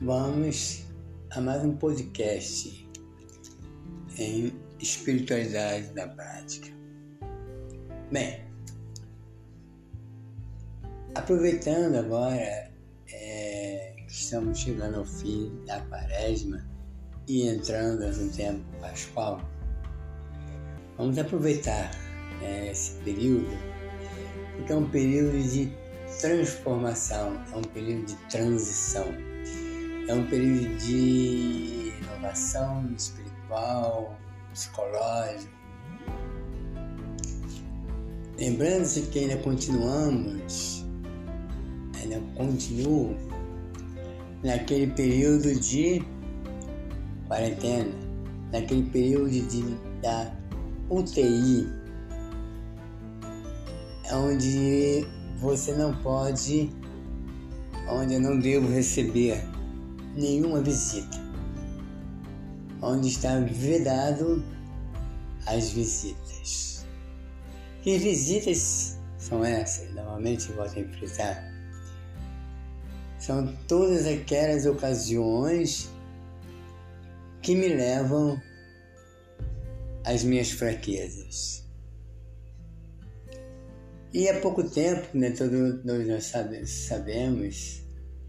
Vamos a mais um podcast em espiritualidade da prática. Bem, aproveitando agora é, que estamos chegando ao fim da quaresma e entrando no tempo pascual, vamos aproveitar é, esse período, porque é um período de transformação, é um período de transição, é um período de inovação espiritual, psicológico. Lembrando-se que ainda continuamos, ainda continuo naquele período de quarentena, naquele período de, da UTI, onde você não pode, onde eu não devo receber nenhuma visita, onde está vedado as visitas. Que visitas são essas? Normalmente a enfrentar. São todas aquelas ocasiões que me levam às minhas fraquezas e há pouco tempo, né, todos nós sabemos,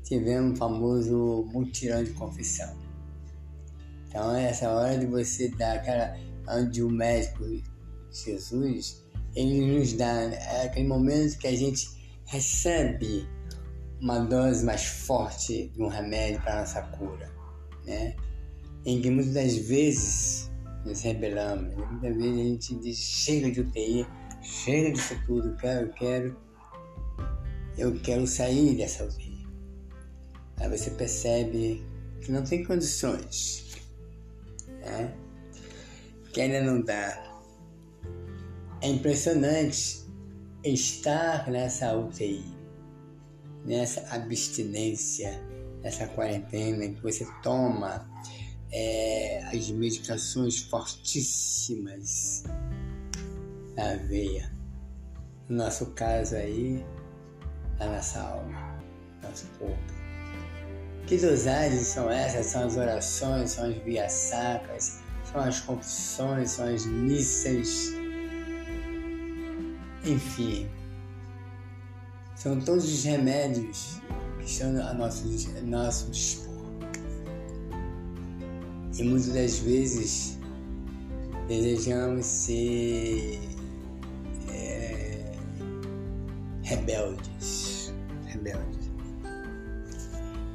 tivemos o famoso mutirão de confissão. Então essa hora de você dar aquela. onde o médico Jesus, ele nos dá é aquele momento que a gente recebe uma dose mais forte de um remédio para nossa cura, né? Em que muitas das vezes nos rebelamos, muitas vezes a gente diz chega de UTI, chega disso tudo, eu quero, eu quero sair dessa UTI. Aí você percebe que não tem condições, né? que ainda não dá. É impressionante estar nessa UTI, nessa abstinência, nessa quarentena que você toma é, as medicações fortíssimas na veia. No nosso caso aí, na nossa alma, nosso corpo. Que dosagens são essas? São as orações, são as vias sacras, são as confissões, são as missas. Enfim, são todos os remédios que estão a nosso, nosso dispor. E muitas das vezes desejamos ser rebeldes. Rebeldes.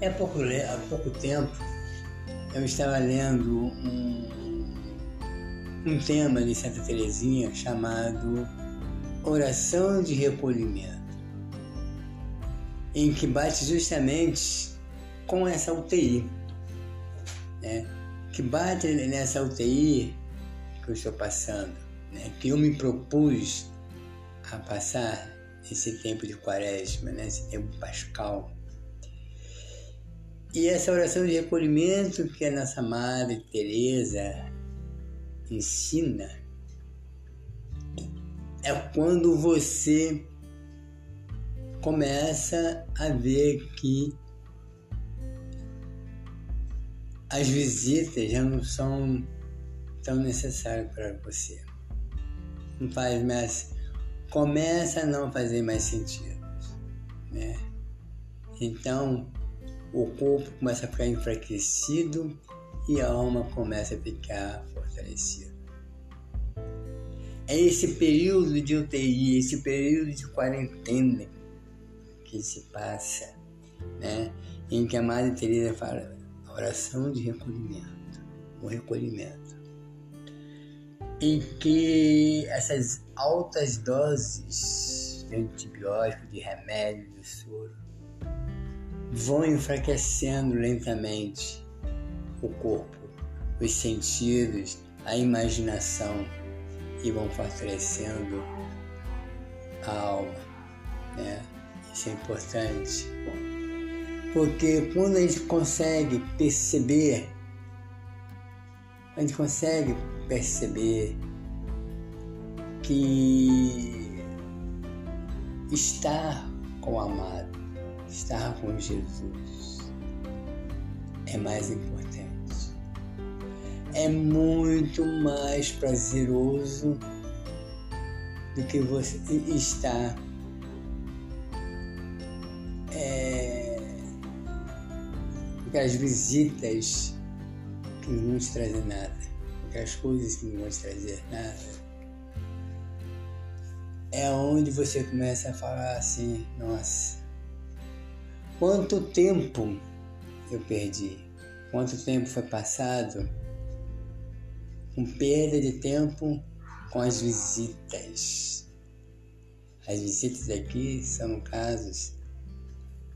É pouco, há pouco tempo eu estava lendo um, um tema de Santa Teresinha chamado Oração de Recolhimento, em que bate justamente com essa UTI, né? que bate nessa UTI que eu estou passando, né? que eu me propus a passar esse tempo de quaresma, né? esse tempo pascal. E essa oração de recolhimento que a nossa Madre Teresa ensina é quando você começa a ver que as visitas já não são tão necessárias para você. Não faz mais começa a não fazer mais sentido, né? Então, o corpo começa a ficar enfraquecido e a alma começa a ficar fortalecida. É esse período de UTI, esse período de quarentena que se passa, né? Em que a Madre Teresa fala oração de recolhimento, o recolhimento em que essas altas doses de antibiótico, de remédio, de soro, vão enfraquecendo lentamente o corpo, os sentidos, a imaginação e vão fortalecendo a alma. Né? Isso é importante. Porque quando a gente consegue perceber, a gente consegue perceber que estar com o amado, estar com Jesus, é mais importante. É muito mais prazeroso do que você estar é, aquelas visitas que não te trazer nada, aquelas coisas que não vão te trazer nada é onde você começa a falar assim, nossa, quanto tempo eu perdi, quanto tempo foi passado com perda de tempo com as visitas. As visitas aqui são casos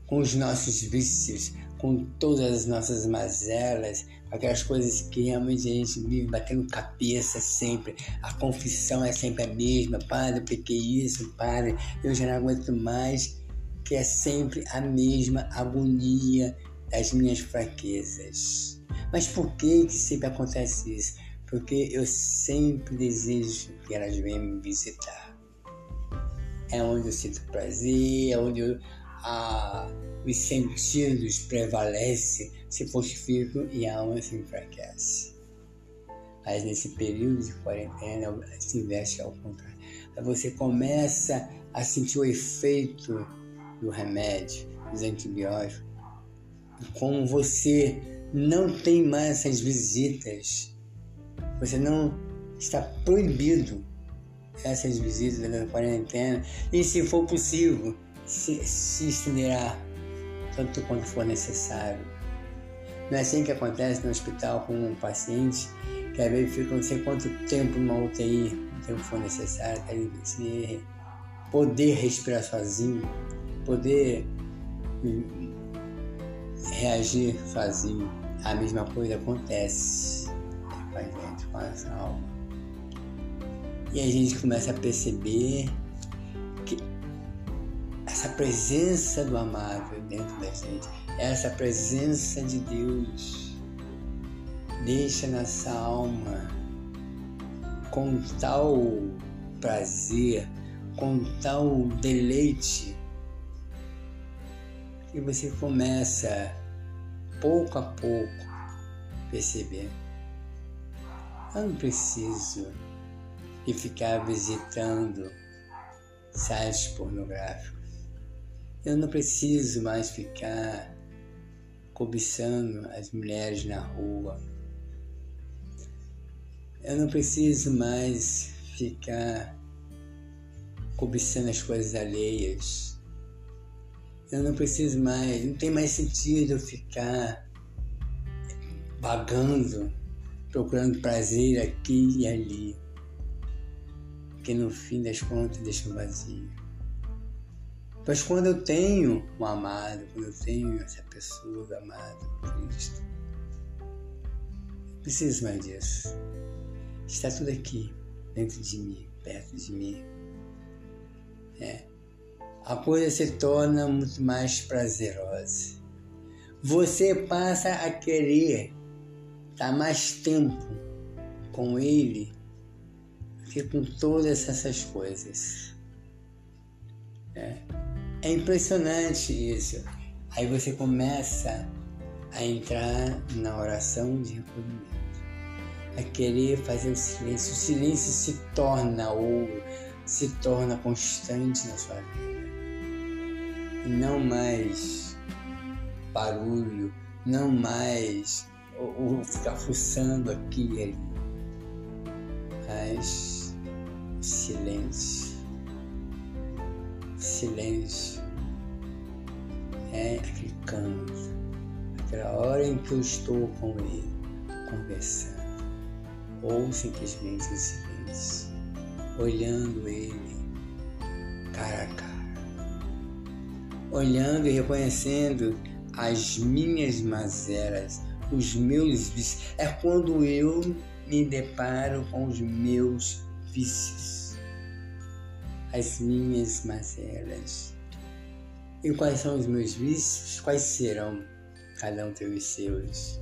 com os nossos vícios, com todas as nossas mazelas, aquelas coisas que realmente a gente vive batendo cabeça sempre. A confissão é sempre a mesma. Padre, eu pequei isso, padre, eu já não aguento mais. Que é sempre a mesma agonia das minhas fraquezas. Mas por que, que sempre acontece isso? Porque eu sempre desejo que elas venham me visitar. É onde eu sinto prazer, é onde eu, a, os sentidos prevalecem, se fortificam e a alma se enfraquece. Mas nesse período de quarentena se investe ao contrário. Aí você começa a sentir o efeito do remédio, dos antibióticos. Como você não tem mais essas visitas, você não está proibido essas visitas da quarentena e se for possível se, se estenderá tanto quanto for necessário. Não é assim que acontece no hospital com um paciente que às vezes fica não sei quanto tempo numa UTI, o tempo for necessário, para ele poder respirar sozinho, poder hum, reagir sozinho. A mesma coisa acontece com a gente, com a nossa alma. E a gente começa a perceber essa presença do amável dentro da gente, essa presença de Deus, deixa nossa alma com tal prazer, com tal deleite, que você começa pouco a pouco perceber. Eu não preciso de ficar visitando sites pornográficos. Eu não preciso mais ficar cobiçando as mulheres na rua. Eu não preciso mais ficar cobiçando as coisas alheias. Eu não preciso mais, não tem mais sentido eu ficar vagando, procurando prazer aqui e ali. Porque no fim das contas deixa vazio. Mas quando eu tenho o amado, quando eu tenho essa pessoa amada, Cristo, não preciso mais disso. Está tudo aqui, dentro de mim, perto de mim. É. A coisa se torna muito mais prazerosa. Você passa a querer estar mais tempo com Ele do que com todas essas coisas. É. É impressionante isso. Aí você começa a entrar na oração de recolhimento, a querer fazer o silêncio. O silêncio se torna ouro, se torna constante na sua vida. E não mais barulho, não mais ou, ficar fuçando aqui e ali, mas silêncio. Silêncio é aquele canto, aquela hora em que eu estou com ele, conversando, ou simplesmente em silêncio, olhando ele cara a olhando e reconhecendo as minhas mazelas, os meus vícios. É quando eu me deparo com os meus vícios as minhas mazelas. E quais são os meus vícios? Quais serão? Cada um tem os seus.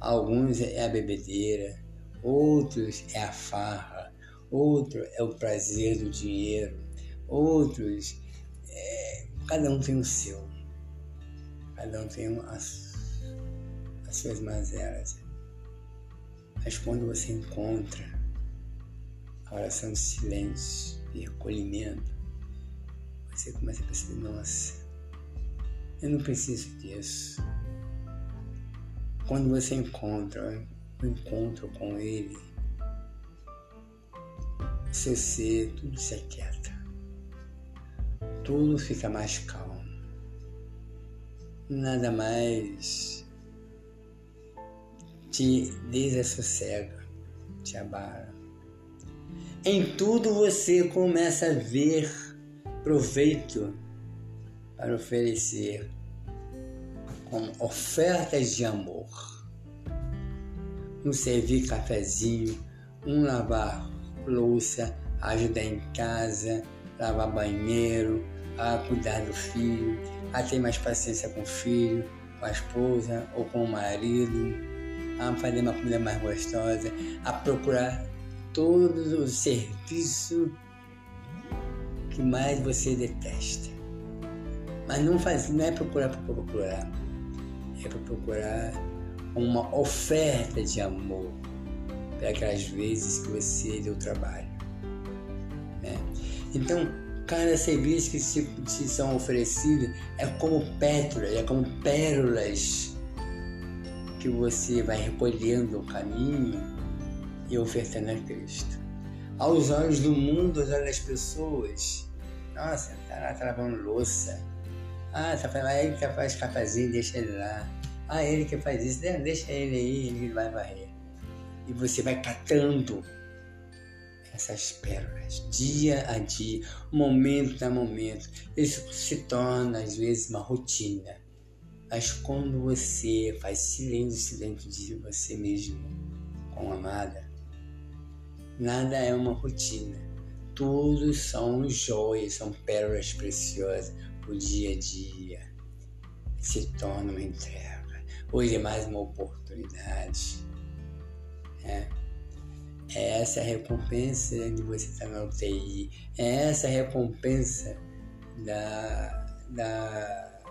Alguns é a bebedeira, outros é a farra, outro é o prazer do dinheiro, outros, cada um tem o seu. Cada um tem a, as suas mazelas. Mas quando você encontra a oração de silêncio e recolhimento, você começa a perceber, nossa, eu não preciso disso. Quando você encontra o encontro com Ele, seu ser, tudo se aquieta. Tudo fica mais calmo. Nada mais te desassossega, te abala. Em tudo você começa a ver proveito para oferecer com ofertas de amor. Um servir cafezinho, um lavar louça, ajudar em casa, lavar banheiro, a cuidar do filho, a ter mais paciência com o filho, com a esposa ou com o marido, a fazer uma comida mais gostosa, a procurar todos os serviços que mais você detesta. Mas não, faz, não é procurar por procurar, é para procurar uma oferta de amor para aquelas vezes que você deu trabalho. Né? Então, cada serviço que se, se são oferecidos é como pétalas, é como pérolas que você vai recolhendo o caminho e ofertando a Cristo. Aos olhos do mundo, aos olhos das pessoas, nossa, tá lá lavando louça. Ah, tá fazendo, ele que faz cafezinho, deixa ele lá. Ah, ele que faz isso, deixa ele aí, ele vai varrer. E você vai catando essas pérolas dia a dia, momento a momento. Isso se torna às vezes uma rotina. Mas quando você faz silêncio dentro de você mesmo, com a amada, nada é uma rotina. Tudo são joias, são pérolas preciosas. O dia a dia se torna uma entrega. Hoje é mais uma oportunidade. Né? É essa a recompensa de você estar na UTI. É essa a recompensa da, da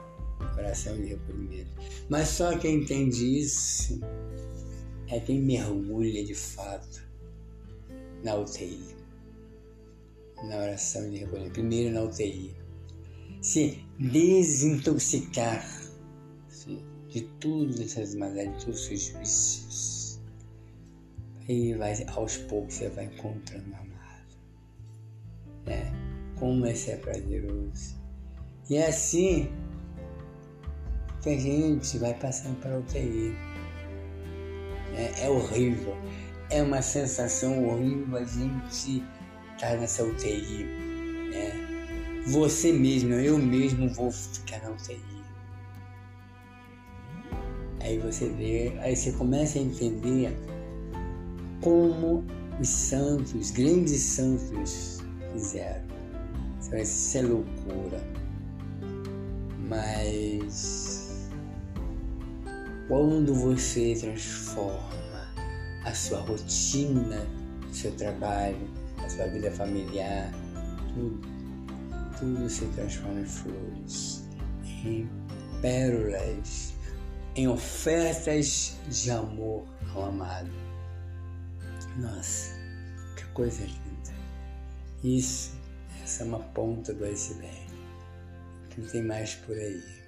oração de recolhimento. Mas só quem entende isso é quem mergulha de fato na UTI. Na oração de recolhimento. Primeiro na UTI. Se desintoxicar de tudo essas mazelas, de todos os seus vícios e vai, aos poucos você vai encontrando a amado. Né? Como esse é prazeroso. E assim a gente vai passando para UTI. Né? É horrível. É uma sensação horrível a gente estar tá nessa UTI. Né? Você mesmo, eu mesmo vou ficar na UTI. Aí você vê, aí você começa a entender como os santos, os grandes santos fizeram. Isso é loucura. Mas quando você transforma a sua rotina, o seu trabalho, a sua vida familiar, tudo, tudo se transforma em flores, em pérolas, em ofertas de amor ao amado. Nossa, que coisa linda. Isso, essa é uma ponta do iceberg. Que tem mais por aí.